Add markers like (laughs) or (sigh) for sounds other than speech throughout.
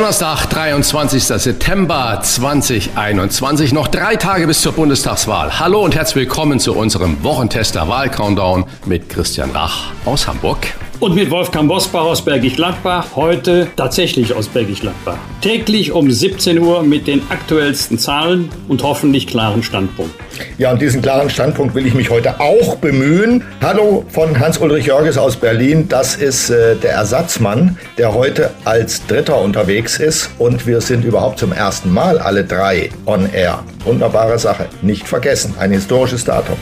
Donnerstag, 23. September 2021. Noch drei Tage bis zur Bundestagswahl. Hallo und herzlich willkommen zu unserem Wochentester Wahlcountdown mit Christian Rach aus Hamburg. Und mit Wolfgang Bosbach aus Bergisch Gladbach, heute tatsächlich aus Bergisch Gladbach. Täglich um 17 Uhr mit den aktuellsten Zahlen und hoffentlich klaren Standpunkt. Ja, und diesen klaren Standpunkt will ich mich heute auch bemühen. Hallo von Hans-Ulrich Jörges aus Berlin. Das ist äh, der Ersatzmann, der heute als Dritter unterwegs ist. Und wir sind überhaupt zum ersten Mal alle drei on air. Wunderbare Sache. Nicht vergessen. Ein historisches Datum.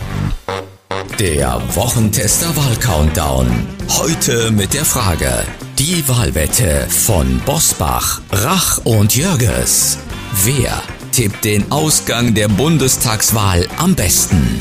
Der Wochentester Wahlcountdown. Heute mit der Frage: Die Wahlwette von Bosbach, Rach und Jörges. Wer tippt den Ausgang der Bundestagswahl am besten?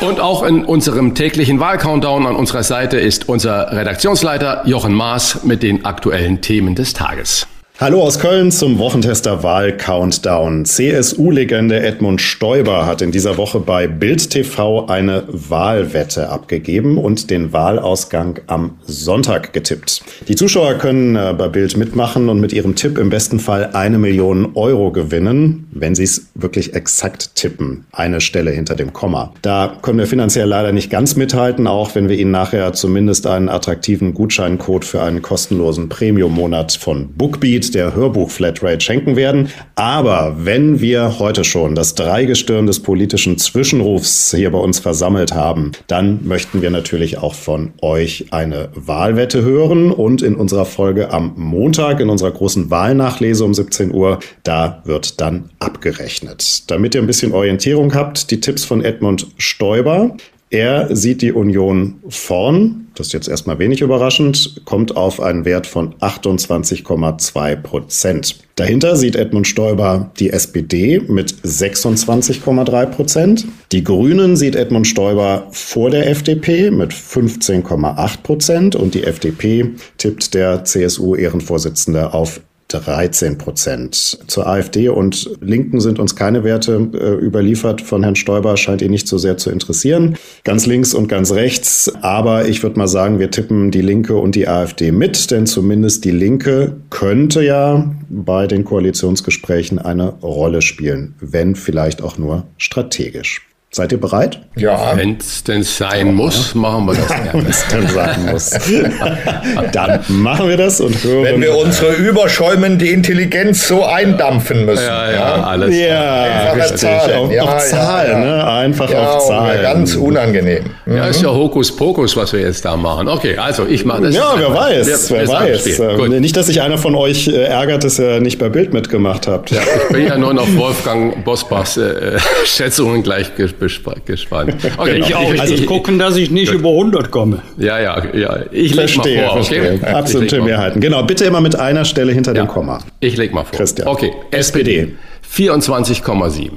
Und auch in unserem täglichen Wahlcountdown an unserer Seite ist unser Redaktionsleiter Jochen Maas mit den aktuellen Themen des Tages. Hallo aus Köln zum Wochentester Wahl Countdown. CSU-Legende Edmund Stoiber hat in dieser Woche bei Bild TV eine Wahlwette abgegeben und den Wahlausgang am Sonntag getippt. Die Zuschauer können äh, bei Bild mitmachen und mit ihrem Tipp im besten Fall eine Million Euro gewinnen, wenn sie es wirklich exakt tippen. Eine Stelle hinter dem Komma. Da können wir finanziell leider nicht ganz mithalten, auch wenn wir Ihnen nachher zumindest einen attraktiven Gutscheincode für einen kostenlosen Premium-Monat von Bookbeat der Hörbuch-Flatrate schenken werden. Aber wenn wir heute schon das Dreigestirn des politischen Zwischenrufs hier bei uns versammelt haben, dann möchten wir natürlich auch von euch eine Wahlwette hören. Und in unserer Folge am Montag, in unserer großen Wahlnachlese um 17 Uhr, da wird dann abgerechnet. Damit ihr ein bisschen Orientierung habt, die Tipps von Edmund Stoiber. Er sieht die Union vorn, das ist jetzt erstmal wenig überraschend, kommt auf einen Wert von 28,2 Prozent. Dahinter sieht Edmund Stoiber die SPD mit 26,3 Prozent. Die Grünen sieht Edmund Stoiber vor der FDP mit 15,8 Prozent und die FDP tippt der CSU-Ehrenvorsitzende auf 13 Prozent. Zur AfD und Linken sind uns keine Werte äh, überliefert. Von Herrn Stoiber scheint ihn nicht so sehr zu interessieren. Ganz links und ganz rechts. Aber ich würde mal sagen, wir tippen die Linke und die AfD mit, denn zumindest die Linke könnte ja bei den Koalitionsgesprächen eine Rolle spielen, wenn vielleicht auch nur strategisch. Seid ihr bereit? Ja. Wenn es denn sein ja. muss, machen wir das gerne. Wenn es denn sein muss. (laughs) Dann machen wir das und hören. Wenn wir unsere überschäumende Intelligenz so eindampfen müssen. Ja, ja, ja. alles. Ja, Einfache Zahlen. Auf, ja, auf Zahl, ne? Einfach auf Zahlen. Ganz unangenehm. Mhm. Ja, ist ja Hokuspokus, was wir jetzt da machen. Okay, also ich mache das. Ja, wer weiß, wir, wer weiß. Ähm, nicht, dass sich einer von euch äh, ärgert, dass ihr nicht bei Bild mitgemacht habt. Ja, ich bin ja nur noch Wolfgang Bosbachs äh, (laughs) Schätzungen gleich gespannt. (laughs) Okay, genau. ich auch. Also ich gucken, dass ich nicht über 100 komme. Ja, ja, ja. Ich leg mal vor. Verstehe. Okay? Absolute Mehrheiten. Genau, bitte immer mit einer Stelle hinter ja. dem Komma. Ich leg mal vor. Christian. Okay, SPD 24,7.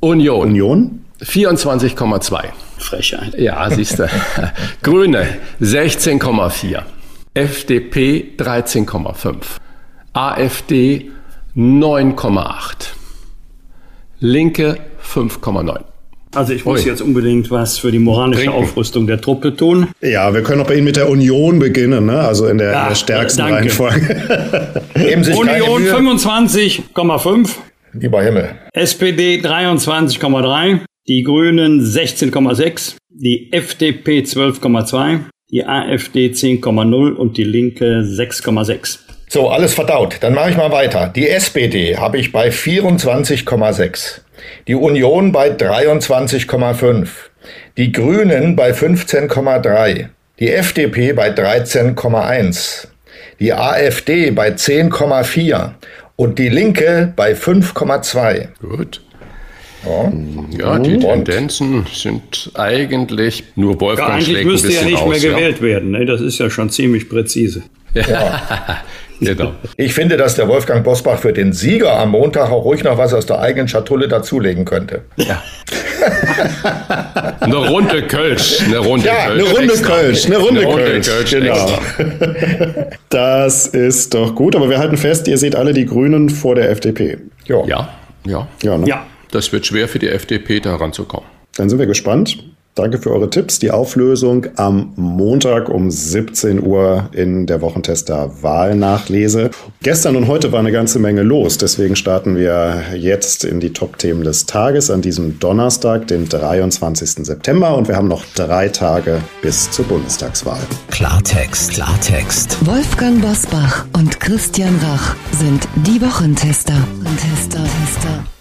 Union. Union? 24,2. Frechheit. Ja, siehst du. (laughs) Grüne 16,4. FDP 13,5. AfD 9,8. Linke 5,9. Also ich muss Ui. jetzt unbedingt was für die moralische Trinken. Aufrüstung der Truppe tun. Ja, wir können auch bei Ihnen mit der Union beginnen, ne? also in der, ja, in der stärksten danke. Reihenfolge. (laughs) Union 25,5. Lieber Himmel. SPD 23,3. Die Grünen 16,6. Die FDP 12,2. Die AfD 10,0 und die Linke 6,6. So, alles verdaut. Dann mache ich mal weiter. Die SPD habe ich bei 24,6. Die Union bei 23,5. Die Grünen bei 15,3. Die FDP bei 13,1. Die AfD bei 10,4. Und die Linke bei 5,2. Gut. Ja, ja die Tendenzen sind eigentlich nur Wolfgang ja, Eigentlich müsste ja nicht mehr gewählt werden. Ne? Das ist ja schon ziemlich präzise. Ja. (laughs) Genau. Ich finde, dass der Wolfgang Bosbach für den Sieger am Montag auch ruhig noch was aus der eigenen Schatulle dazulegen könnte. Ja. eine Runde Kölsch. Eine Runde ja, Kölsch. Eine Runde extra. Kölsch. Eine Runde, eine Runde Kölsch. Kölsch. Genau. das ist doch gut, aber wir halten fest, ihr seht alle die Grünen vor der FDP. Ja. Ja. Ja. Ja, ne? ja. Das wird schwer für die FDP, da ranzukommen. Dann sind wir gespannt. Danke für eure Tipps. Die Auflösung am Montag um 17 Uhr in der Wochentester Wahlnachlese. Gestern und heute war eine ganze Menge los. Deswegen starten wir jetzt in die Top-Themen des Tages an diesem Donnerstag, den 23. September. Und wir haben noch drei Tage bis zur Bundestagswahl. Klartext, Klartext. Wolfgang Bosbach und Christian Rach sind die Wochentester. Tester, Tester.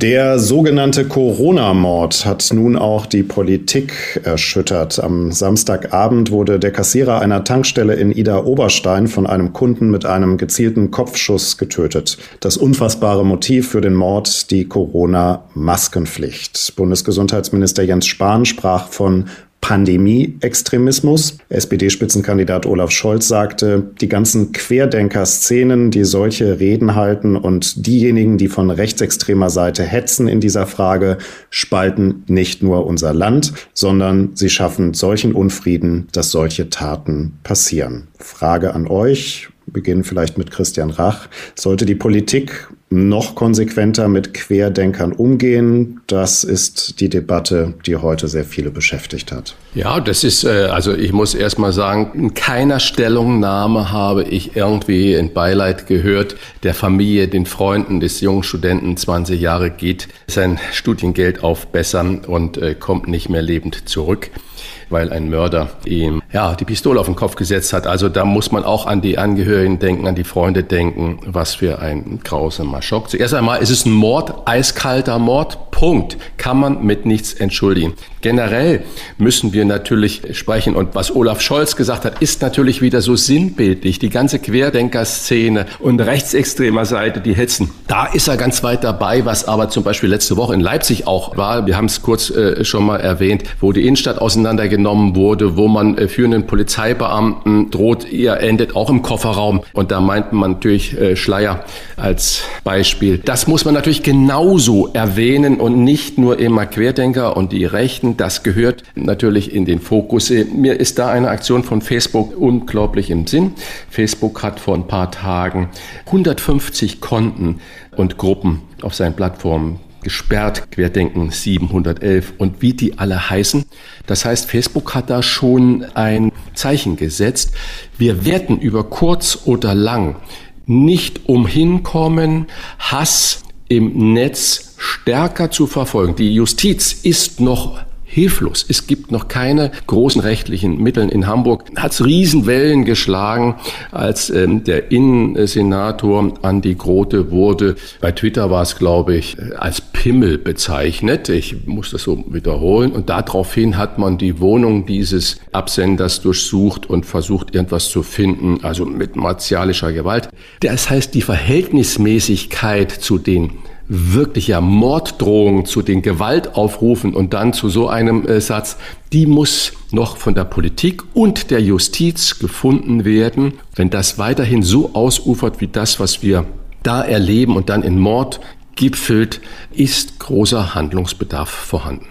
Der sogenannte Corona-Mord hat nun auch die Politik erschüttert. Am Samstagabend wurde der Kassierer einer Tankstelle in Ida Oberstein von einem Kunden mit einem gezielten Kopfschuss getötet. Das unfassbare Motiv für den Mord die Corona-Maskenpflicht. Bundesgesundheitsminister Jens Spahn sprach von Pandemie-Extremismus. SPD-Spitzenkandidat Olaf Scholz sagte, die ganzen Querdenker-Szenen, die solche Reden halten und diejenigen, die von rechtsextremer Seite hetzen in dieser Frage, spalten nicht nur unser Land, sondern sie schaffen solchen Unfrieden, dass solche Taten passieren. Frage an euch, beginnen vielleicht mit Christian Rach. Sollte die Politik noch konsequenter mit Querdenkern umgehen? Das ist die Debatte, die heute sehr viele beschäftigt hat. Ja, das ist, äh, also ich muss erst mal sagen, in keiner Stellungnahme habe ich irgendwie in Beileid gehört, der Familie, den Freunden des jungen Studenten, 20 Jahre, geht sein Studiengeld aufbessern und äh, kommt nicht mehr lebend zurück weil ein Mörder ihm ja die Pistole auf den Kopf gesetzt hat. Also da muss man auch an die Angehörigen denken, an die Freunde denken, was für ein grausamer Schock. Zuerst einmal ist es ein Mord, eiskalter Mord, Punkt. Kann man mit nichts entschuldigen. Generell müssen wir natürlich sprechen und was Olaf Scholz gesagt hat, ist natürlich wieder so sinnbildlich. Die ganze Querdenker-Szene und rechtsextremer Seite, die hetzen. Da ist er ganz weit dabei, was aber zum Beispiel letzte Woche in Leipzig auch war. Wir haben es kurz äh, schon mal erwähnt, wo die Innenstadt auseinandergenommen wurde, wo man äh, führenden Polizeibeamten droht, ihr endet auch im Kofferraum. Und da meint man natürlich äh, Schleier als Beispiel. Das muss man natürlich genauso erwähnen und nicht nur immer Querdenker und die Rechten das gehört natürlich in den Fokus. Mir ist da eine Aktion von Facebook unglaublich im Sinn. Facebook hat vor ein paar Tagen 150 Konten und Gruppen auf seinen Plattformen gesperrt, Querdenken 711 und wie die alle heißen. Das heißt, Facebook hat da schon ein Zeichen gesetzt. Wir werden über kurz oder lang nicht umhinkommen, Hass im Netz stärker zu verfolgen. Die Justiz ist noch hilflos. Es gibt noch keine großen rechtlichen Mittel. In Hamburg hat es Riesenwellen geschlagen, als ähm, der Innensenator Andi Grote wurde. Bei Twitter war es, glaube ich, als Pimmel bezeichnet. Ich muss das so wiederholen. Und daraufhin hat man die Wohnung dieses Absenders durchsucht und versucht, irgendwas zu finden, also mit martialischer Gewalt. Das heißt, die Verhältnismäßigkeit zu den wirklicher Morddrohung zu den Gewaltaufrufen und dann zu so einem äh, Satz, die muss noch von der Politik und der Justiz gefunden werden. Wenn das weiterhin so ausufert wie das, was wir da erleben und dann in Mord gipfelt, ist großer Handlungsbedarf vorhanden.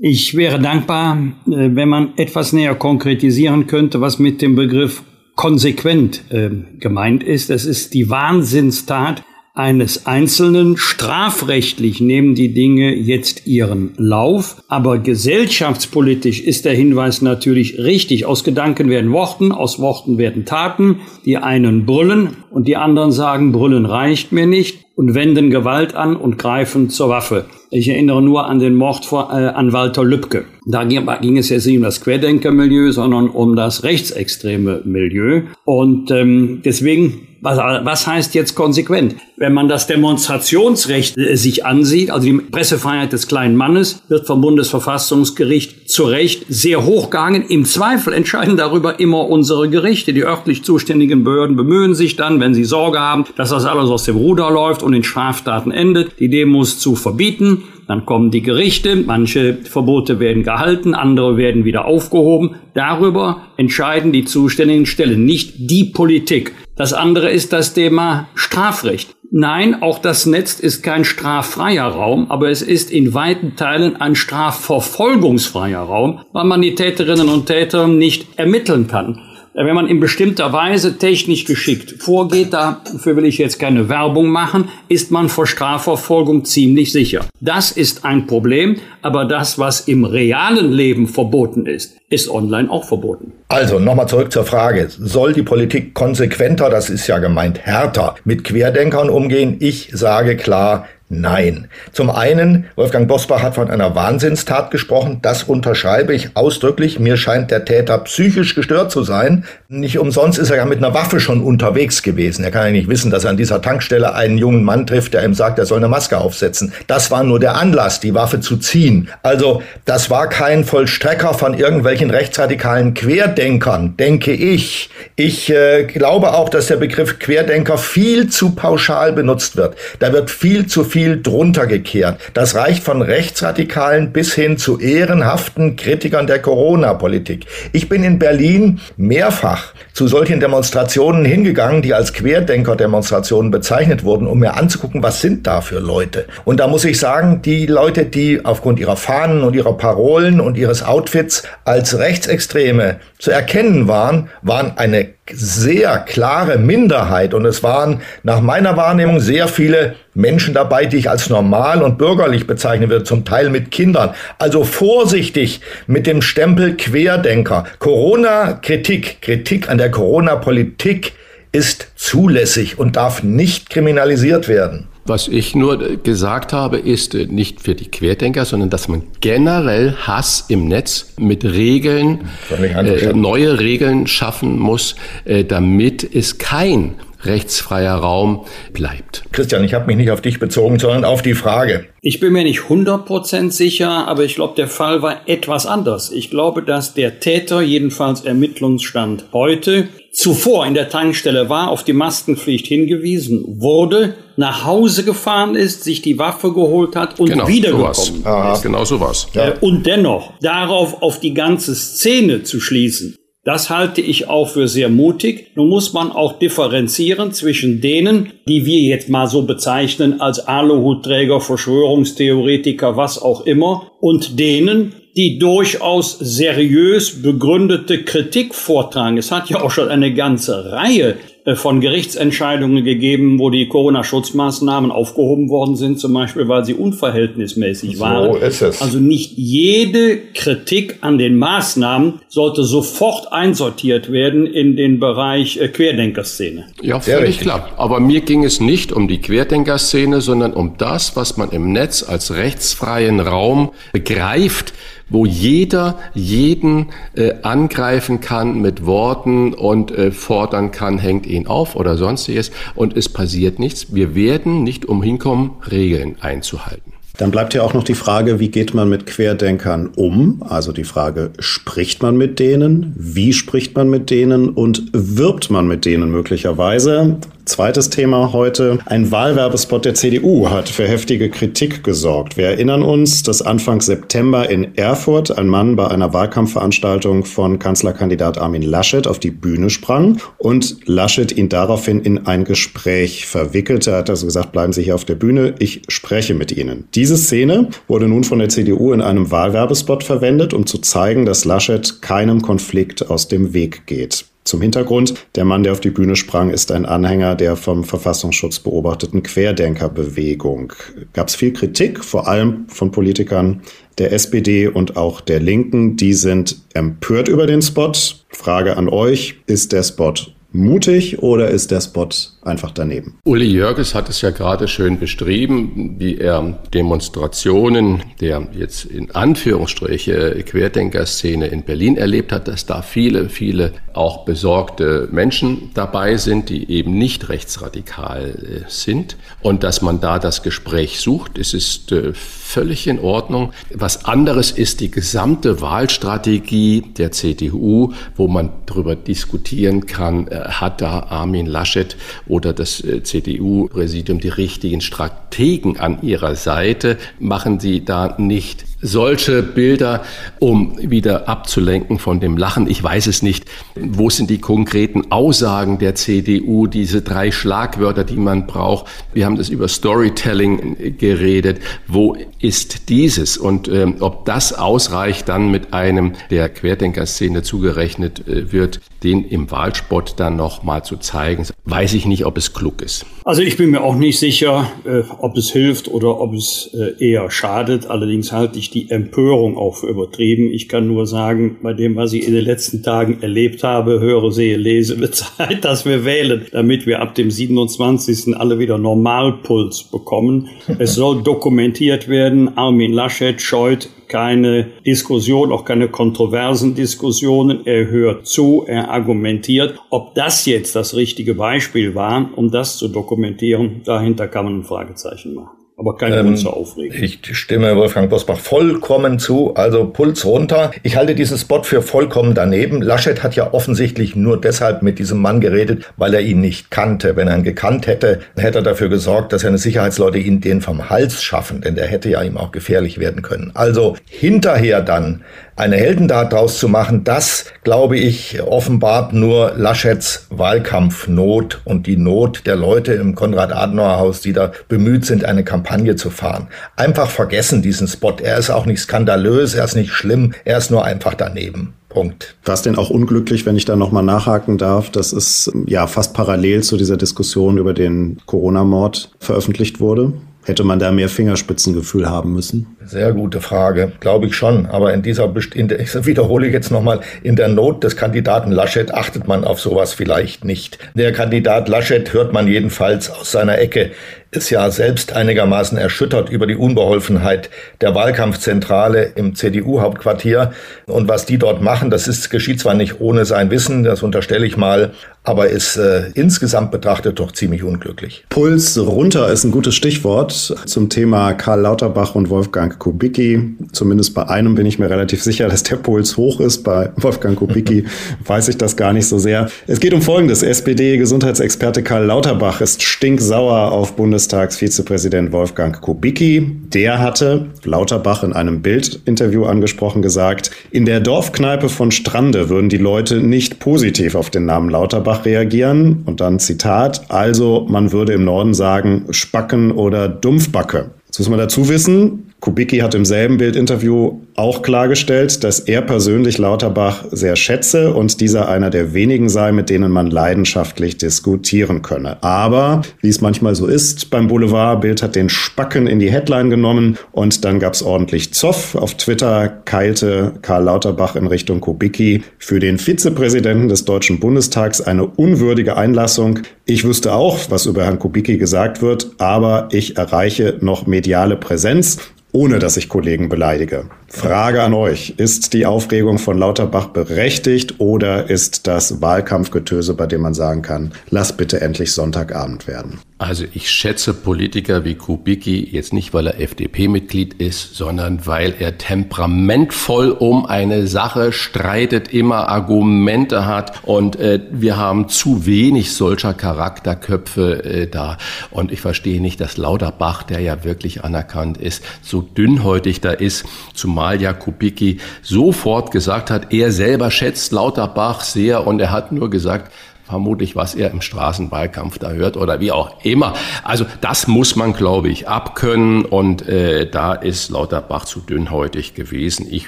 Ich wäre dankbar, äh, wenn man etwas näher konkretisieren könnte, was mit dem Begriff konsequent äh, gemeint ist. Es ist die Wahnsinnstat, eines Einzelnen. Strafrechtlich nehmen die Dinge jetzt ihren Lauf, aber gesellschaftspolitisch ist der Hinweis natürlich richtig. Aus Gedanken werden Worten, aus Worten werden Taten. Die einen brüllen und die anderen sagen, brüllen reicht mir nicht und wenden Gewalt an und greifen zur Waffe. Ich erinnere nur an den Mord vor, äh, an Walter Lübcke. Da ging, es jetzt nicht um das Querdenkermilieu, sondern um das rechtsextreme Milieu. Und ähm, deswegen was, was heißt jetzt konsequent? Wenn man das Demonstrationsrecht äh, sich ansieht, also die Pressefreiheit des kleinen Mannes, wird vom Bundesverfassungsgericht zu Recht sehr hoch gehangen. Im Zweifel entscheiden darüber immer unsere Gerichte. Die örtlich zuständigen Behörden bemühen sich dann, wenn sie Sorge haben, dass das alles aus dem Ruder läuft und in Straftaten endet, die Demos zu verbieten. Dann kommen die Gerichte, manche Verbote werden gehalten, andere werden wieder aufgehoben. Darüber entscheiden die zuständigen Stellen, nicht die Politik. Das andere ist das Thema Strafrecht. Nein, auch das Netz ist kein straffreier Raum, aber es ist in weiten Teilen ein strafverfolgungsfreier Raum, weil man die Täterinnen und Täter nicht ermitteln kann. Wenn man in bestimmter Weise technisch geschickt vorgeht, dafür will ich jetzt keine Werbung machen, ist man vor Strafverfolgung ziemlich sicher. Das ist ein Problem, aber das, was im realen Leben verboten ist, ist online auch verboten. Also nochmal zurück zur Frage. Soll die Politik konsequenter, das ist ja gemeint härter, mit Querdenkern umgehen? Ich sage klar, Nein. Zum einen, Wolfgang Bosbach hat von einer Wahnsinnstat gesprochen. Das unterschreibe ich ausdrücklich. Mir scheint der Täter psychisch gestört zu sein. Nicht umsonst ist er ja mit einer Waffe schon unterwegs gewesen. Er kann ja nicht wissen, dass er an dieser Tankstelle einen jungen Mann trifft, der ihm sagt, er soll eine Maske aufsetzen. Das war nur der Anlass, die Waffe zu ziehen. Also, das war kein Vollstrecker von irgendwelchen rechtsradikalen Querdenkern, denke ich. Ich äh, glaube auch, dass der Begriff Querdenker viel zu pauschal benutzt wird. Da wird viel zu viel viel drunter gekehrt. Das reicht von Rechtsradikalen bis hin zu ehrenhaften Kritikern der Corona-Politik. Ich bin in Berlin mehrfach zu solchen Demonstrationen hingegangen, die als Querdenker-Demonstrationen bezeichnet wurden, um mir anzugucken, was sind da für Leute. Und da muss ich sagen, die Leute, die aufgrund ihrer Fahnen und ihrer Parolen und ihres Outfits als Rechtsextreme zu erkennen waren, waren eine sehr klare Minderheit und es waren nach meiner Wahrnehmung sehr viele Menschen dabei, die ich als normal und bürgerlich bezeichnen würde, zum Teil mit Kindern. Also vorsichtig mit dem Stempel Querdenker. Corona-Kritik, Kritik an der Corona-Politik ist zulässig und darf nicht kriminalisiert werden. Was ich nur gesagt habe, ist äh, nicht für die Querdenker, sondern dass man generell Hass im Netz mit Regeln, äh, neue Regeln schaffen muss, äh, damit es kein rechtsfreier Raum bleibt. Christian, ich habe mich nicht auf dich bezogen, sondern auf die Frage. Ich bin mir nicht 100% sicher, aber ich glaube, der Fall war etwas anders. Ich glaube, dass der Täter, jedenfalls Ermittlungsstand heute, zuvor in der Tankstelle war, auf die Maskenpflicht hingewiesen wurde, nach Hause gefahren ist, sich die Waffe geholt hat und genau, wiedergekommen ist. Genau sowas. Ja. Äh, und dennoch darauf auf die ganze Szene zu schließen, das halte ich auch für sehr mutig. Nun muss man auch differenzieren zwischen denen, die wir jetzt mal so bezeichnen als Aluhutträger, Verschwörungstheoretiker, was auch immer, und denen, die durchaus seriös begründete Kritik vortragen. Es hat ja auch schon eine ganze Reihe von Gerichtsentscheidungen gegeben, wo die Corona-Schutzmaßnahmen aufgehoben worden sind, zum Beispiel, weil sie unverhältnismäßig waren. So ist es. Also nicht jede Kritik an den Maßnahmen sollte sofort einsortiert werden in den Bereich äh, Querdenkerszene. Ja, völlig klar. Aber mir ging es nicht um die Querdenkerszene, sondern um das, was man im Netz als rechtsfreien Raum begreift, wo jeder jeden äh, angreifen kann mit Worten und äh, fordern kann, hängt ihn auf oder sonstiges und es passiert nichts. Wir werden nicht umhin kommen, Regeln einzuhalten. Dann bleibt ja auch noch die Frage, wie geht man mit Querdenkern um? Also die Frage, spricht man mit denen? Wie spricht man mit denen? Und wirbt man mit denen möglicherweise? Zweites Thema heute. Ein Wahlwerbespot der CDU hat für heftige Kritik gesorgt. Wir erinnern uns, dass Anfang September in Erfurt ein Mann bei einer Wahlkampfveranstaltung von Kanzlerkandidat Armin Laschet auf die Bühne sprang und Laschet ihn daraufhin in ein Gespräch verwickelte. Er hat also gesagt, bleiben Sie hier auf der Bühne, ich spreche mit Ihnen. Diese Szene wurde nun von der CDU in einem Wahlwerbespot verwendet, um zu zeigen, dass Laschet keinem Konflikt aus dem Weg geht. Zum Hintergrund, der Mann, der auf die Bühne sprang, ist ein Anhänger der vom Verfassungsschutz beobachteten Querdenkerbewegung. Gab es viel Kritik, vor allem von Politikern der SPD und auch der Linken. Die sind empört über den Spot. Frage an euch, ist der Spot mutig oder ist der Spot einfach daneben? Uli Jörges hat es ja gerade schön beschrieben, wie er Demonstrationen der jetzt in Anführungsstriche Querdenkerszene in Berlin erlebt hat, dass da viele, viele auch besorgte Menschen dabei sind, die eben nicht rechtsradikal äh, sind und dass man da das Gespräch sucht. Es ist äh, völlig in Ordnung. Was anderes ist die gesamte Wahlstrategie der CDU, wo man darüber diskutieren kann, äh, hat da Armin Laschet oder das CDU-Präsidium die richtigen Strategen an ihrer Seite? Machen sie da nicht solche Bilder, um wieder abzulenken von dem Lachen. Ich weiß es nicht. Wo sind die konkreten Aussagen der CDU, diese drei Schlagwörter, die man braucht? Wir haben das über Storytelling geredet. Wo ist dieses? Und ähm, ob das ausreicht, dann mit einem der Querdenker-Szene zugerechnet äh, wird, den im Wahlsport dann noch mal zu zeigen, weiß ich nicht, ob es klug ist. Also ich bin mir auch nicht sicher, äh, ob es hilft oder ob es äh, eher schadet. Allerdings halte ich die Empörung auch für übertrieben. Ich kann nur sagen, bei dem, was ich in den letzten Tagen erlebt habe, höre, sehe, lese, (laughs) wird Zeit, dass wir wählen, damit wir ab dem 27. alle wieder Normalpuls bekommen. Es soll dokumentiert werden. Armin Laschet scheut keine Diskussion, auch keine kontroversen Diskussionen. Er hört zu, er argumentiert. Ob das jetzt das richtige Beispiel war, um das zu dokumentieren, dahinter kann man ein Fragezeichen machen aber kein ähm, Grund zur Aufregung. Ich stimme Wolfgang Bosbach vollkommen zu. Also Puls runter. Ich halte diesen Spot für vollkommen daneben. Laschet hat ja offensichtlich nur deshalb mit diesem Mann geredet, weil er ihn nicht kannte. Wenn er ihn gekannt hätte, hätte er dafür gesorgt, dass seine Sicherheitsleute ihn den vom Hals schaffen, denn der hätte ja ihm auch gefährlich werden können. Also hinterher dann eine Heldentat daraus zu machen, das, glaube ich, offenbart nur Laschets Wahlkampfnot und die Not der Leute im Konrad-Adenauer-Haus, die da bemüht sind, eine Kampagne zu fahren. Einfach vergessen diesen Spot. Er ist auch nicht skandalös, er ist nicht schlimm, er ist nur einfach daneben. Punkt. War es denn auch unglücklich, wenn ich da nochmal nachhaken darf, dass es ja fast parallel zu dieser Diskussion über den Corona-Mord veröffentlicht wurde? Hätte man da mehr Fingerspitzengefühl haben müssen? Sehr gute Frage, glaube ich schon. Aber in dieser, in der, (laughs) ich wiederhole jetzt nochmal, in der Not des Kandidaten Laschet achtet man auf sowas vielleicht nicht. Der Kandidat Laschet hört man jedenfalls aus seiner Ecke ist ja selbst einigermaßen erschüttert über die Unbeholfenheit der Wahlkampfzentrale im CDU-Hauptquartier. Und was die dort machen, das ist, geschieht zwar nicht ohne sein Wissen, das unterstelle ich mal, aber ist äh, insgesamt betrachtet doch ziemlich unglücklich. Puls runter ist ein gutes Stichwort zum Thema Karl Lauterbach und Wolfgang Kubicki. Zumindest bei einem bin ich mir relativ sicher, dass der Puls hoch ist. Bei Wolfgang Kubicki (laughs) weiß ich das gar nicht so sehr. Es geht um Folgendes. SPD-Gesundheitsexperte Karl Lauterbach ist stinksauer auf Bundestagsvizepräsident Wolfgang Kubicki. Der hatte Lauterbach in einem Bildinterview angesprochen gesagt, in der Dorfkneipe von Strande würden die Leute nicht positiv auf den Namen Lauterbach reagieren. Und dann Zitat, also man würde im Norden sagen Spacken oder Dumpfbacke. Jetzt muss man dazu wissen, Kubicki hat im selben Bildinterview auch klargestellt, dass er persönlich Lauterbach sehr schätze und dieser einer der wenigen sei, mit denen man leidenschaftlich diskutieren könne. Aber, wie es manchmal so ist, beim Boulevard, Bild hat den Spacken in die Headline genommen und dann gab's ordentlich Zoff. Auf Twitter keilte Karl Lauterbach in Richtung Kubicki für den Vizepräsidenten des Deutschen Bundestags eine unwürdige Einlassung. Ich wüsste auch, was über Herrn Kubicki gesagt wird, aber ich erreiche noch mediale Präsenz ohne dass ich Kollegen beleidige. Frage an euch. Ist die Aufregung von Lauterbach berechtigt oder ist das Wahlkampfgetöse, bei dem man sagen kann, lass bitte endlich Sonntagabend werden? Also ich schätze Politiker wie Kubicki jetzt nicht, weil er FDP-Mitglied ist, sondern weil er temperamentvoll um eine Sache streitet, immer Argumente hat und äh, wir haben zu wenig solcher Charakterköpfe äh, da. Und ich verstehe nicht, dass Lauterbach, der ja wirklich anerkannt ist, so dünnhäutig da ist, zumal ja Kubicki sofort gesagt hat, er selber schätzt Lauterbach sehr und er hat nur gesagt, vermutlich, was er im Straßenwahlkampf da hört oder wie auch immer. Also das muss man, glaube ich, abkönnen und äh, da ist Lauterbach zu dünnhäutig gewesen. Ich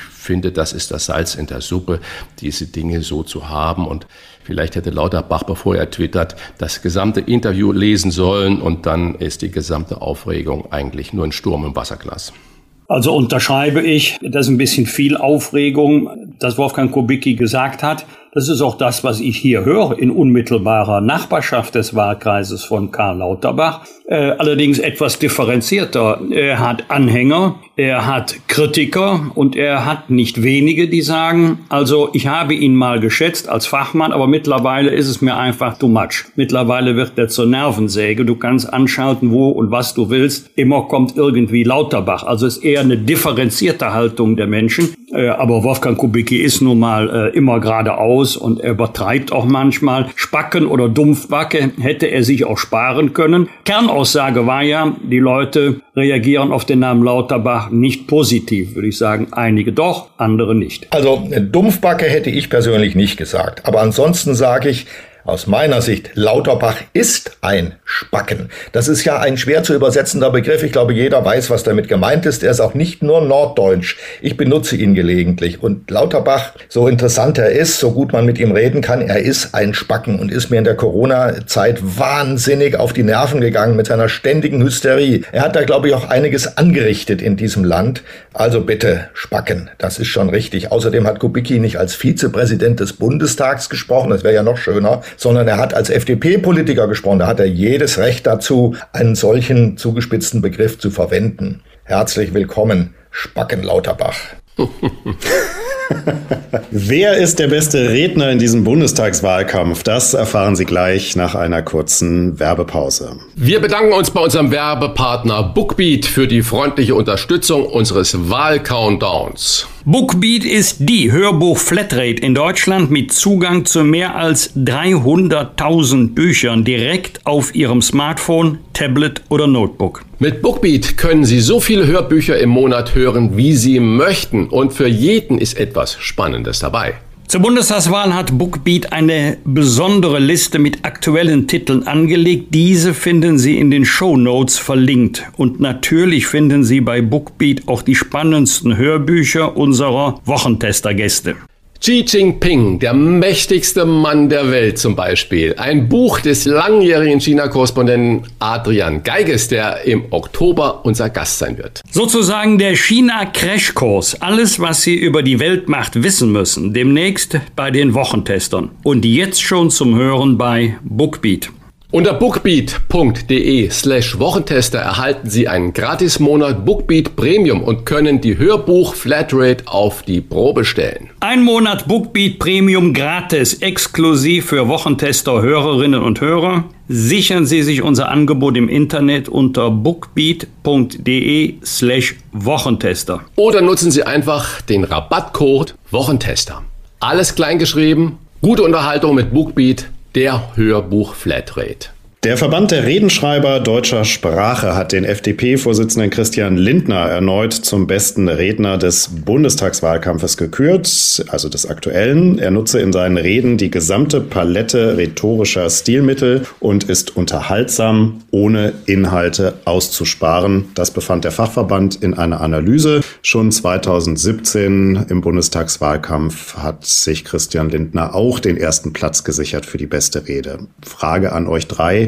finde, das ist das Salz in der Suppe, diese Dinge so zu haben und Vielleicht hätte Lauterbach, bevor er twittert, das gesamte Interview lesen sollen und dann ist die gesamte Aufregung eigentlich nur ein Sturm im Wasserglas. Also unterschreibe ich, das ist ein bisschen viel Aufregung, das Wolfgang Kubicki gesagt hat. Das ist auch das, was ich hier höre in unmittelbarer Nachbarschaft des Wahlkreises von Karl Lauterbach. Äh, allerdings etwas differenzierter. Er hat Anhänger, er hat Kritiker und er hat nicht wenige, die sagen, also ich habe ihn mal geschätzt als Fachmann, aber mittlerweile ist es mir einfach too much. Mittlerweile wird er zur Nervensäge. Du kannst anschalten, wo und was du willst. Immer kommt irgendwie Lauterbach. Also ist eher eine differenzierte Haltung der Menschen. Äh, aber Wolfgang Kubicki ist nun mal äh, immer geradeaus aus und er übertreibt auch manchmal. Spacken oder Dumpfbacke hätte er sich auch sparen können. Kernaussage war ja, die Leute reagieren auf den Namen Lauterbach nicht positiv, würde ich sagen. Einige doch, andere nicht. Also Dumpfbacke hätte ich persönlich nicht gesagt. Aber ansonsten sage ich, aus meiner Sicht, Lauterbach ist ein Spacken. Das ist ja ein schwer zu übersetzender Begriff. Ich glaube, jeder weiß, was damit gemeint ist. Er ist auch nicht nur norddeutsch. Ich benutze ihn gelegentlich. Und Lauterbach, so interessant er ist, so gut man mit ihm reden kann, er ist ein Spacken und ist mir in der Corona-Zeit wahnsinnig auf die Nerven gegangen mit seiner ständigen Hysterie. Er hat da, glaube ich, auch einiges angerichtet in diesem Land. Also bitte, Spacken, das ist schon richtig. Außerdem hat Kubicki nicht als Vizepräsident des Bundestags gesprochen, das wäre ja noch schöner, sondern er hat als FDP-Politiker gesprochen. Da hat er jedes Recht dazu, einen solchen zugespitzten Begriff zu verwenden. Herzlich willkommen, Spacken Lauterbach. (laughs) (laughs) Wer ist der beste Redner in diesem Bundestagswahlkampf? Das erfahren Sie gleich nach einer kurzen Werbepause. Wir bedanken uns bei unserem Werbepartner Bookbeat für die freundliche Unterstützung unseres Wahlcountdowns. Bookbeat ist die Hörbuch-Flatrate in Deutschland mit Zugang zu mehr als 300.000 Büchern direkt auf Ihrem Smartphone, Tablet oder Notebook. Mit Bookbeat können Sie so viele Hörbücher im Monat hören, wie Sie möchten und für jeden ist etwas Spannendes dabei. Zur Bundestagswahl hat Bookbeat eine besondere Liste mit aktuellen Titeln angelegt. Diese finden Sie in den Show Notes verlinkt. Und natürlich finden Sie bei Bookbeat auch die spannendsten Hörbücher unserer Wochentester-Gäste. Xi Jinping, der mächtigste Mann der Welt zum Beispiel. Ein Buch des langjährigen China-Korrespondenten Adrian Geiges, der im Oktober unser Gast sein wird. Sozusagen der China-Crashkurs. Alles, was Sie über die Weltmacht wissen müssen. Demnächst bei den Wochentestern. Und jetzt schon zum Hören bei Bookbeat. Unter bookbeat.de slash Wochentester erhalten Sie einen Gratis-Monat Bookbeat Premium und können die Hörbuch Flatrate auf die Probe stellen. Ein Monat Bookbeat Premium gratis, exklusiv für Wochentester Hörerinnen und Hörer. Sichern Sie sich unser Angebot im Internet unter bookbeat.de slash Wochentester. Oder nutzen Sie einfach den Rabattcode Wochentester. Alles kleingeschrieben, gute Unterhaltung mit Bookbeat der Hörbuch Flatrate. Der Verband der Redenschreiber deutscher Sprache hat den FDP-Vorsitzenden Christian Lindner erneut zum besten Redner des Bundestagswahlkampfes gekürt, also des aktuellen. Er nutze in seinen Reden die gesamte Palette rhetorischer Stilmittel und ist unterhaltsam, ohne Inhalte auszusparen. Das befand der Fachverband in einer Analyse. Schon 2017 im Bundestagswahlkampf hat sich Christian Lindner auch den ersten Platz gesichert für die beste Rede. Frage an euch drei.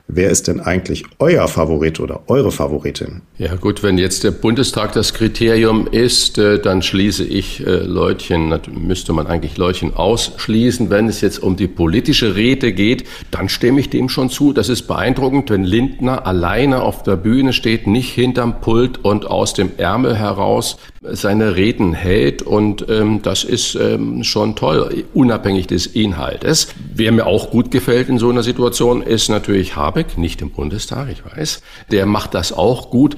Wer ist denn eigentlich euer Favorit oder eure Favoritin? Ja gut, wenn jetzt der Bundestag das Kriterium ist, äh, dann schließe ich äh, Leutchen, müsste man eigentlich Leutchen ausschließen. Wenn es jetzt um die politische Rede geht, dann stimme ich dem schon zu. Das ist beeindruckend, wenn Lindner alleine auf der Bühne steht, nicht hinterm Pult und aus dem Ärmel heraus seine Reden hält. Und ähm, das ist ähm, schon toll, unabhängig des Inhaltes. Wer mir auch gut gefällt in so einer Situation, ist natürlich Habeck, nicht im Bundestag, ich weiß. Der macht das auch gut.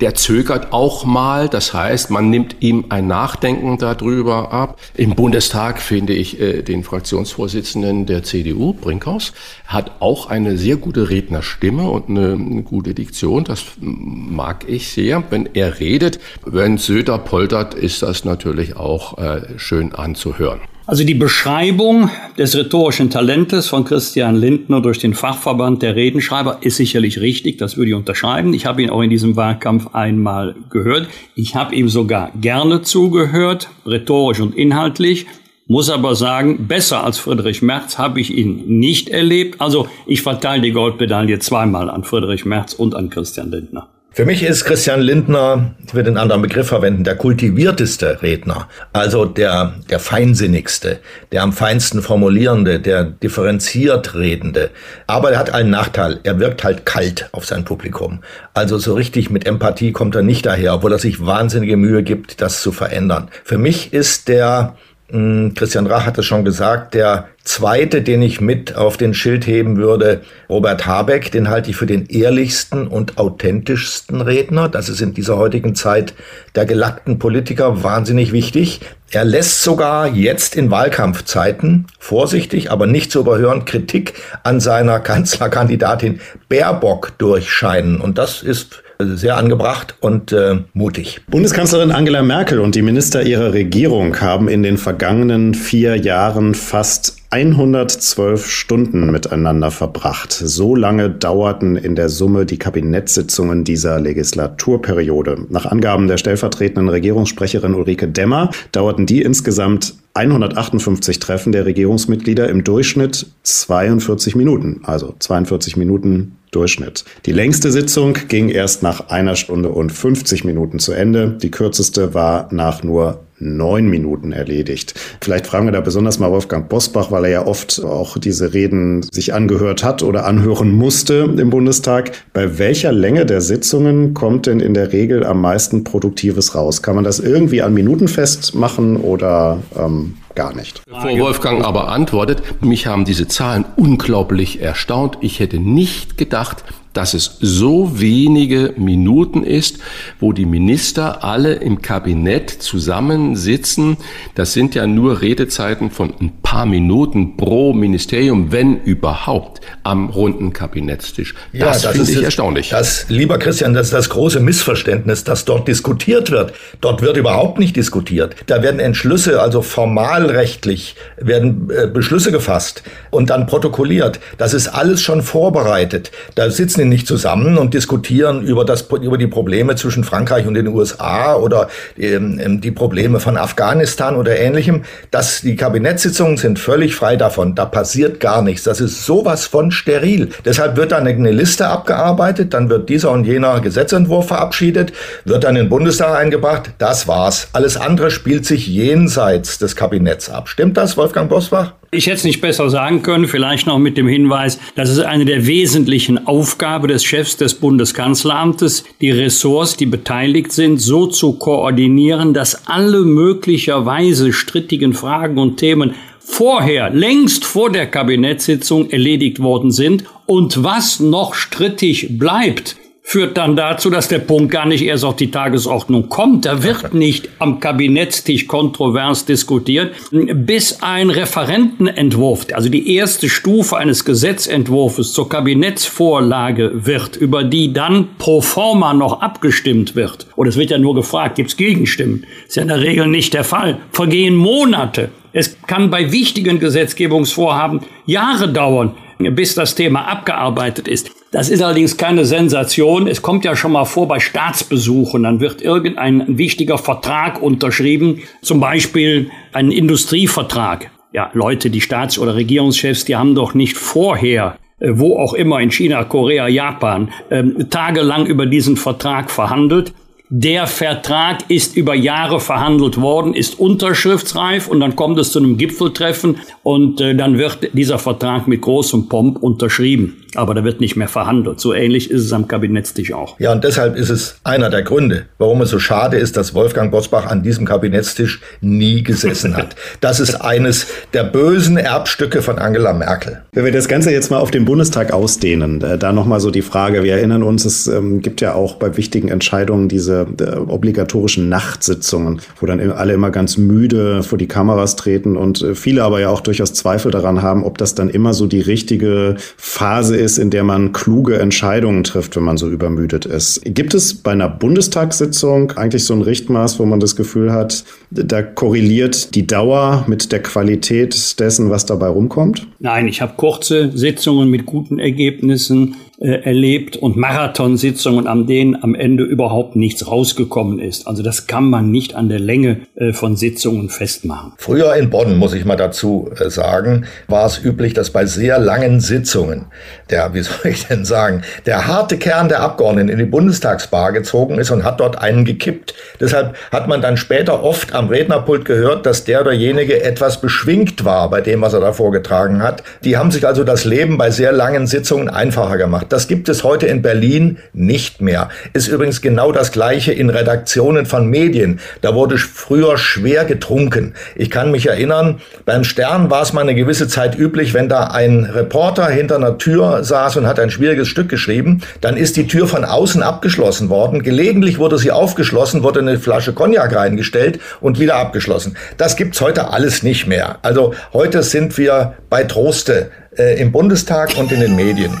Der zögert auch mal. Das heißt, man nimmt ihm ein Nachdenken darüber ab. Im Bundestag finde ich äh, den Fraktionsvorsitzenden der CDU, Brinkhaus, hat auch eine sehr gute Rednerstimme und eine, eine gute Diktion. Das mag ich sehr. Wenn er redet, wenn Söder poltert, ist das natürlich auch äh, schön anzuhören. Also die Beschreibung des rhetorischen Talentes von Christian Lindner durch den Fachverband der Redenschreiber ist sicherlich richtig, das würde ich unterschreiben. Ich habe ihn auch in diesem Wahlkampf einmal gehört. Ich habe ihm sogar gerne zugehört, rhetorisch und inhaltlich. Muss aber sagen, besser als Friedrich Merz habe ich ihn nicht erlebt. Also ich verteile die Goldmedaille zweimal an Friedrich Merz und an Christian Lindner. Für mich ist Christian Lindner, ich will den anderen Begriff verwenden, der kultivierteste Redner. Also der, der feinsinnigste, der am feinsten formulierende, der differenziert redende. Aber er hat einen Nachteil. Er wirkt halt kalt auf sein Publikum. Also so richtig mit Empathie kommt er nicht daher, obwohl er sich wahnsinnige Mühe gibt, das zu verändern. Für mich ist der, hm, Christian Rach hat es schon gesagt, der zweite, den ich mit auf den Schild heben würde, Robert Habeck, den halte ich für den ehrlichsten und authentischsten Redner. Das ist in dieser heutigen Zeit der gelackten Politiker wahnsinnig wichtig. Er lässt sogar jetzt in Wahlkampfzeiten vorsichtig, aber nicht zu überhören Kritik an seiner (laughs) Kanzlerkandidatin Baerbock durchscheinen. Und das ist sehr angebracht und äh, mutig. Bundeskanzlerin Angela Merkel und die Minister ihrer Regierung haben in den vergangenen vier Jahren fast 112 Stunden miteinander verbracht. So lange dauerten in der Summe die Kabinettssitzungen dieser Legislaturperiode. Nach Angaben der stellvertretenden Regierungssprecherin Ulrike Demmer dauerten die insgesamt 158 Treffen der Regierungsmitglieder im Durchschnitt 42 Minuten, also 42 Minuten Durchschnitt. Die längste Sitzung ging erst nach einer Stunde und 50 Minuten zu Ende. Die kürzeste war nach nur neun Minuten erledigt. Vielleicht fragen wir da besonders mal Wolfgang Bosbach, weil er ja oft auch diese Reden sich angehört hat oder anhören musste im Bundestag. Bei welcher Länge der Sitzungen kommt denn in der Regel am meisten Produktives raus? Kann man das irgendwie an Minuten festmachen oder ähm, gar nicht? Bevor Wolfgang aber antwortet, mich haben diese Zahlen unglaublich erstaunt. Ich hätte nicht gedacht, dass es so wenige Minuten ist, wo die Minister alle im Kabinett zusammensitzen. Das sind ja nur Redezeiten von ein paar Minuten pro Ministerium, wenn überhaupt, am runden Kabinettstisch. Ja, das, das finde ich erstaunlich. Das, lieber Christian, das ist das große Missverständnis, dass dort diskutiert wird. Dort wird überhaupt nicht diskutiert. Da werden Entschlüsse, also formalrechtlich, werden äh, Beschlüsse gefasst und dann protokolliert. Das ist alles schon vorbereitet. Da sitzen nicht zusammen und diskutieren über, das, über die Probleme zwischen Frankreich und den USA oder ähm, ähm, die Probleme von Afghanistan oder ähnlichem. Das, die Kabinettssitzungen sind völlig frei davon. Da passiert gar nichts. Das ist sowas von steril. Deshalb wird dann eine Liste abgearbeitet, dann wird dieser und jener Gesetzentwurf verabschiedet, wird dann in den Bundestag eingebracht. Das war's. Alles andere spielt sich jenseits des Kabinetts ab. Stimmt das, Wolfgang Bosbach? Ich hätte es nicht besser sagen können, vielleicht noch mit dem Hinweis, das ist eine der wesentlichen Aufgaben des Chefs des Bundeskanzleramtes, die Ressorts, die beteiligt sind, so zu koordinieren, dass alle möglicherweise strittigen Fragen und Themen vorher, längst vor der Kabinettssitzung erledigt worden sind und was noch strittig bleibt, führt dann dazu, dass der Punkt gar nicht erst auf die Tagesordnung kommt. Da wird nicht am Kabinettstisch kontrovers diskutiert, bis ein Referentenentwurf, also die erste Stufe eines Gesetzentwurfs zur Kabinettsvorlage wird, über die dann pro forma noch abgestimmt wird. Und es wird ja nur gefragt, gibt es Gegenstimmen? Ist ja in der Regel nicht der Fall. Vergehen Monate. Es kann bei wichtigen Gesetzgebungsvorhaben Jahre dauern, bis das Thema abgearbeitet ist. Das ist allerdings keine Sensation. Es kommt ja schon mal vor bei Staatsbesuchen. Dann wird irgendein wichtiger Vertrag unterschrieben, zum Beispiel ein Industrievertrag. Ja, Leute, die Staats- oder Regierungschefs, die haben doch nicht vorher äh, wo auch immer in China, Korea, Japan, ähm, tagelang über diesen Vertrag verhandelt. Der Vertrag ist über Jahre verhandelt worden, ist unterschriftsreif und dann kommt es zu einem Gipfeltreffen und äh, dann wird dieser Vertrag mit großem Pomp unterschrieben. Aber da wird nicht mehr verhandelt. So ähnlich ist es am Kabinettstisch auch. Ja, und deshalb ist es einer der Gründe, warum es so schade ist, dass Wolfgang Bosbach an diesem Kabinettstisch nie gesessen hat. (laughs) Das ist eines der bösen Erbstücke von Angela Merkel. Wenn wir das Ganze jetzt mal auf den Bundestag ausdehnen, äh, da nochmal so die Frage, wir erinnern uns, es ähm, gibt ja auch bei wichtigen Entscheidungen diese äh, obligatorischen Nachtsitzungen, wo dann alle immer ganz müde vor die Kameras treten und äh, viele aber ja auch durchaus Zweifel daran haben, ob das dann immer so die richtige Phase ist, in der man kluge Entscheidungen trifft, wenn man so übermüdet ist. Gibt es bei einer Bundestagssitzung eigentlich so ein Richtmaß, wo man das Gefühl hat, da korreliert die Dauer mit der Qualität dessen, was dabei rumkommt? Nein, ich habe kurze Sitzungen mit guten Ergebnissen äh, erlebt und Marathonsitzungen, an denen am Ende überhaupt nichts rausgekommen ist. Also das kann man nicht an der Länge äh, von Sitzungen festmachen. Früher in Bonn, muss ich mal dazu äh, sagen, war es üblich, dass bei sehr langen Sitzungen der, wie soll ich denn sagen, der harte Kern der Abgeordneten in die Bundestagsbar gezogen ist und hat dort einen gekippt. Deshalb hat man dann später oft am Rednerpult gehört, dass der derjenige etwas beschwingt war bei dem, was er da vorgetragen hat. Die haben sich also das Leben bei sehr langen Sitzungen einfacher gemacht. Das gibt es heute in Berlin nicht mehr. Ist übrigens genau das gleiche in Redaktionen von Medien. Da wurde früher schwer getrunken. Ich kann mich erinnern, beim Stern war es mal eine gewisse Zeit üblich, wenn da ein Reporter hinter einer Tür saß und hat ein schwieriges Stück geschrieben, dann ist die Tür von außen abgeschlossen worden. Gelegentlich wurde sie aufgeschlossen, wurde eine Flasche Cognac reingestellt und wieder abgeschlossen. Das gibt's heute alles nicht mehr. Also heute sind wir bei Troste äh, im Bundestag und in den Medien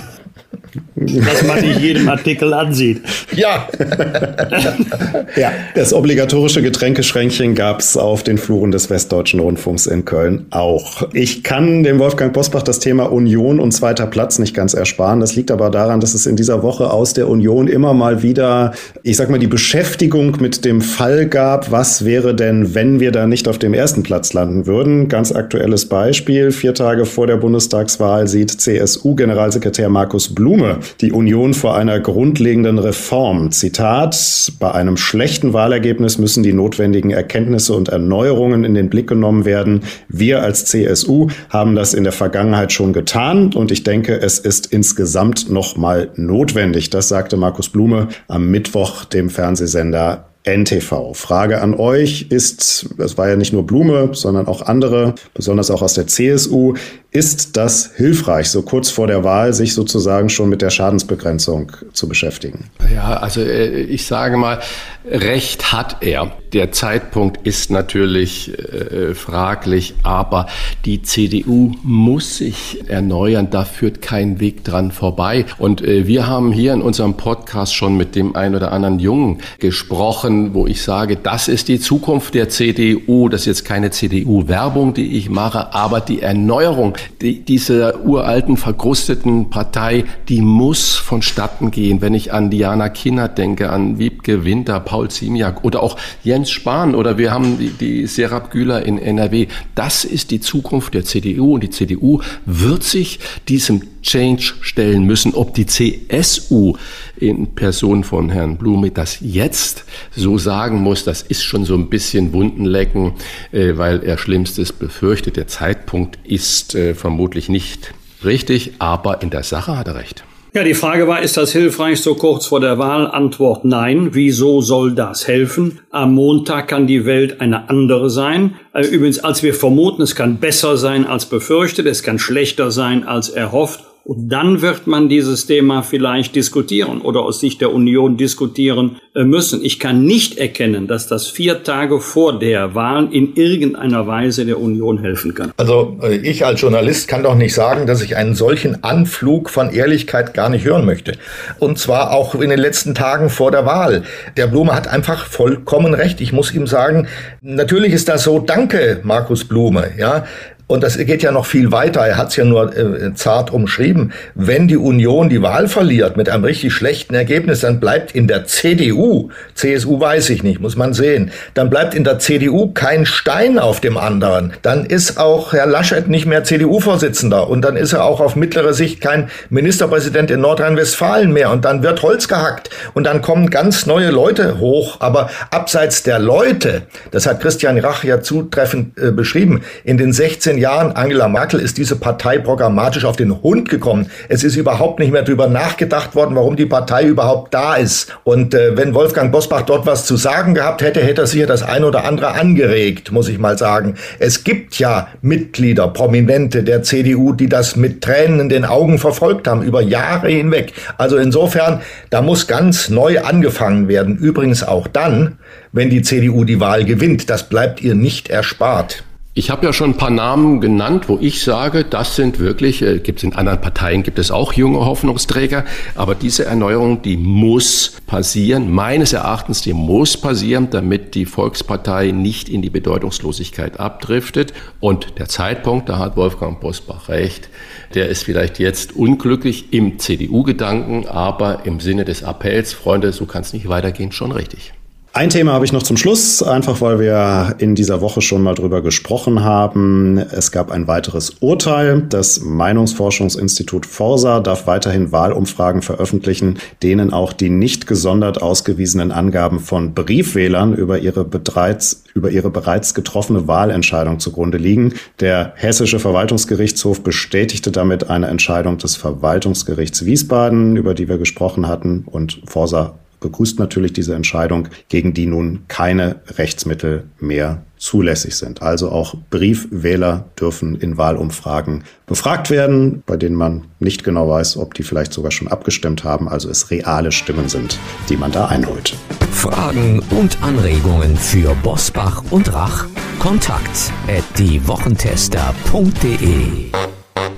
was man in jedem Artikel ansieht. Ja. (laughs) ja, das obligatorische Getränkeschränkchen gab es auf den Fluren des Westdeutschen Rundfunks in Köln auch. Ich kann dem Wolfgang Bosbach das Thema Union und zweiter Platz nicht ganz ersparen. Das liegt aber daran, dass es in dieser Woche aus der Union immer mal wieder, ich sag mal, die Beschäftigung mit dem Fall gab, was wäre denn, wenn wir da nicht auf dem ersten Platz landen würden. Ganz aktuelles Beispiel. Vier Tage vor der Bundestagswahl sieht CSU-Generalsekretär Markus Blume die Union vor einer grundlegenden Reform. Zitat, bei einem schlechten Wahlergebnis müssen die notwendigen Erkenntnisse und Erneuerungen in den Blick genommen werden. Wir als CSU haben das in der Vergangenheit schon getan und ich denke, es ist insgesamt nochmal notwendig. Das sagte Markus Blume am Mittwoch dem Fernsehsender NTV. Frage an euch ist, es war ja nicht nur Blume, sondern auch andere, besonders auch aus der CSU, ist das hilfreich, so kurz vor der Wahl sich sozusagen schon mit der Schadensbegrenzung zu beschäftigen? Ja, also äh, ich sage mal, Recht hat er. Der Zeitpunkt ist natürlich äh, fraglich, aber die CDU muss sich erneuern. Da führt kein Weg dran vorbei. Und äh, wir haben hier in unserem Podcast schon mit dem ein oder anderen Jungen gesprochen, wo ich sage, das ist die Zukunft der CDU. Das ist jetzt keine CDU-Werbung, die ich mache, aber die Erneuerung die, dieser uralten, verkrusteten Partei, die muss vonstatten gehen. Wenn ich an Diana Kinnert denke, an Wiebke Winter, Paul Ziemiak oder auch Jens Spahn oder wir haben die, die Serap Güler in NRW. Das ist die Zukunft der CDU und die CDU wird sich diesem Change stellen müssen. Ob die CSU in Person von Herrn Blume das jetzt so sagen muss, das ist schon so ein bisschen Wundenlecken, äh, weil er Schlimmstes befürchtet. Der Zeitpunkt ist äh, vermutlich nicht richtig, aber in der Sache hat er recht. Ja, die Frage war, ist das hilfreich so kurz vor der Wahl? Antwort nein. Wieso soll das helfen? Am Montag kann die Welt eine andere sein. Äh, übrigens, als wir vermuten, es kann besser sein als befürchtet, es kann schlechter sein als erhofft. Und dann wird man dieses Thema vielleicht diskutieren oder aus Sicht der Union diskutieren äh, müssen. Ich kann nicht erkennen, dass das vier Tage vor der Wahl in irgendeiner Weise der Union helfen kann. Also äh, ich als Journalist kann doch nicht sagen, dass ich einen solchen Anflug von Ehrlichkeit gar nicht hören möchte. Und zwar auch in den letzten Tagen vor der Wahl. Der Blume hat einfach vollkommen recht. Ich muss ihm sagen, natürlich ist das so. Danke, Markus Blume. Ja, und das geht ja noch viel weiter. Er hat es ja nur äh, zart umschrieben. Wenn die Union die Wahl verliert mit einem richtig schlechten Ergebnis, dann bleibt in der CDU, CSU weiß ich nicht, muss man sehen, dann bleibt in der CDU kein Stein auf dem anderen. Dann ist auch Herr Laschet nicht mehr CDU-Vorsitzender und dann ist er auch auf mittlere Sicht kein Ministerpräsident in Nordrhein-Westfalen mehr und dann wird Holz gehackt und dann kommen ganz neue Leute hoch. Aber abseits der Leute, das hat Christian Rach ja zutreffend äh, beschrieben, in den 16 15 Jahren Angela Merkel ist diese Partei programmatisch auf den Hund gekommen. Es ist überhaupt nicht mehr darüber nachgedacht worden, warum die Partei überhaupt da ist. Und äh, wenn Wolfgang Bosbach dort was zu sagen gehabt hätte, hätte er sicher das ein oder andere angeregt, muss ich mal sagen. Es gibt ja Mitglieder, Prominente der CDU, die das mit Tränen in den Augen verfolgt haben, über Jahre hinweg. Also insofern, da muss ganz neu angefangen werden. Übrigens auch dann, wenn die CDU die Wahl gewinnt. Das bleibt ihr nicht erspart. Ich habe ja schon ein paar Namen genannt, wo ich sage, das sind wirklich, äh, gibt es in anderen Parteien, gibt es auch junge Hoffnungsträger, aber diese Erneuerung, die muss passieren, meines Erachtens, die muss passieren, damit die Volkspartei nicht in die Bedeutungslosigkeit abdriftet. Und der Zeitpunkt, da hat Wolfgang Bosbach recht, der ist vielleicht jetzt unglücklich im CDU-Gedanken, aber im Sinne des Appells, Freunde, so kann es nicht weitergehen, schon richtig. Ein Thema habe ich noch zum Schluss, einfach weil wir in dieser Woche schon mal drüber gesprochen haben. Es gab ein weiteres Urteil. Das Meinungsforschungsinstitut Forsa darf weiterhin Wahlumfragen veröffentlichen, denen auch die nicht gesondert ausgewiesenen Angaben von Briefwählern über ihre, bereits, über ihre bereits getroffene Wahlentscheidung zugrunde liegen. Der Hessische Verwaltungsgerichtshof bestätigte damit eine Entscheidung des Verwaltungsgerichts Wiesbaden, über die wir gesprochen hatten, und Forsa begrüßt natürlich diese Entscheidung, gegen die nun keine Rechtsmittel mehr zulässig sind. Also auch Briefwähler dürfen in Wahlumfragen befragt werden, bei denen man nicht genau weiß, ob die vielleicht sogar schon abgestimmt haben, also es reale Stimmen sind, die man da einholt. Fragen und Anregungen für Bosbach und Rach? Kontakt at diewochentester.de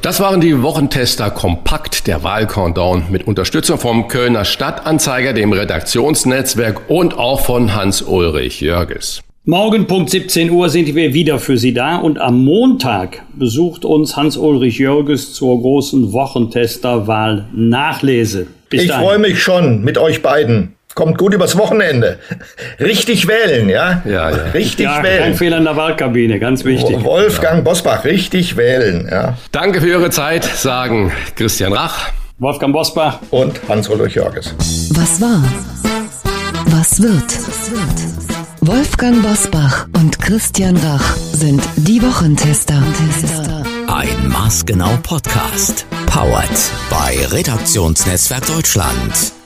das waren die Wochentester Kompakt, der Wahlcountdown mit Unterstützung vom Kölner Stadtanzeiger, dem Redaktionsnetzwerk und auch von Hans-Ulrich Jörges. Morgen Punkt 17 Uhr sind wir wieder für Sie da und am Montag besucht uns Hans-Ulrich Jörges zur großen Wochentester-Wahl Nachlese. Bis ich freue mich schon mit euch beiden kommt gut übers Wochenende. Richtig wählen, ja? Ja, ja. Richtig ja, wählen. Kein Fehler in der Wahlkabine, ganz wichtig. Wolfgang ja. Bosbach, richtig wählen, ja. Danke für Ihre Zeit, sagen Christian Rach, Wolfgang Bosbach und Hans-Ulrich Jörges. Was war? Was wird? Wolfgang Bosbach und Christian Rach sind die Wochentester. Ein maßgenau Podcast. Powered bei Redaktionsnetzwerk Deutschland